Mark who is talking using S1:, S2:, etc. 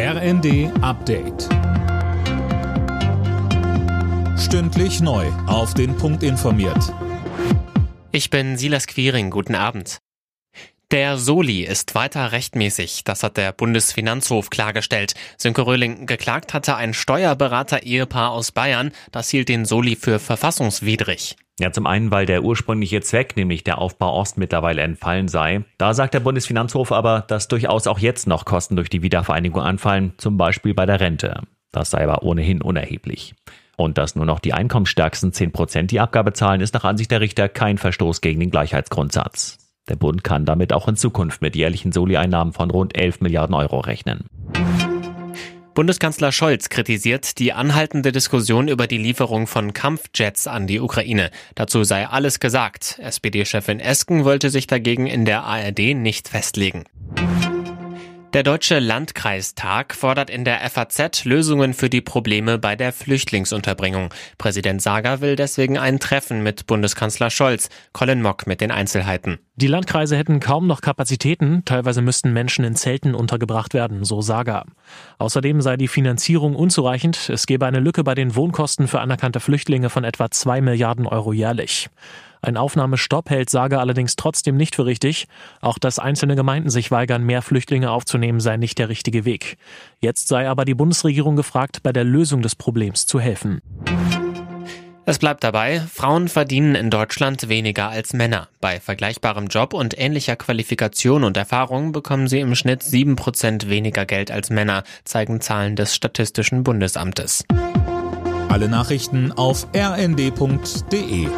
S1: RND Update. Stündlich neu. Auf den Punkt informiert.
S2: Ich bin Silas Quiring. Guten Abend. Der Soli ist weiter rechtmäßig. Das hat der Bundesfinanzhof klargestellt. Sönke Röhling geklagt hatte ein Steuerberater-Ehepaar aus Bayern. Das hielt den Soli für verfassungswidrig.
S3: Ja, zum einen, weil der ursprüngliche Zweck, nämlich der Aufbau Ost, mittlerweile entfallen sei. Da sagt der Bundesfinanzhof aber, dass durchaus auch jetzt noch Kosten durch die Wiedervereinigung anfallen, zum Beispiel bei der Rente. Das sei aber ohnehin unerheblich. Und dass nur noch die einkommensstärksten 10 Prozent die Abgabe zahlen, ist nach Ansicht der Richter kein Verstoß gegen den Gleichheitsgrundsatz. Der Bund kann damit auch in Zukunft mit jährlichen Soli-Einnahmen von rund 11 Milliarden Euro rechnen.
S2: Bundeskanzler Scholz kritisiert die anhaltende Diskussion über die Lieferung von Kampfjets an die Ukraine. Dazu sei alles gesagt. SPD-Chefin Esken wollte sich dagegen in der ARD nicht festlegen. Der Deutsche Landkreistag fordert in der FAZ Lösungen für die Probleme bei der Flüchtlingsunterbringung. Präsident Sager will deswegen ein Treffen mit Bundeskanzler Scholz. Colin Mock mit den Einzelheiten.
S4: Die Landkreise hätten kaum noch Kapazitäten, teilweise müssten Menschen in Zelten untergebracht werden, so Sager. Außerdem sei die Finanzierung unzureichend, es gebe eine Lücke bei den Wohnkosten für anerkannte Flüchtlinge von etwa zwei Milliarden Euro jährlich. Ein Aufnahmestopp hält Sager allerdings trotzdem nicht für richtig. Auch dass einzelne Gemeinden sich weigern, mehr Flüchtlinge aufzunehmen, sei nicht der richtige Weg. Jetzt sei aber die Bundesregierung gefragt, bei der Lösung des Problems zu helfen.
S2: Es bleibt dabei, Frauen verdienen in Deutschland weniger als Männer. Bei vergleichbarem Job und ähnlicher Qualifikation und Erfahrung bekommen sie im Schnitt sieben Prozent weniger Geld als Männer, zeigen Zahlen des Statistischen Bundesamtes.
S1: Alle Nachrichten auf rnd.de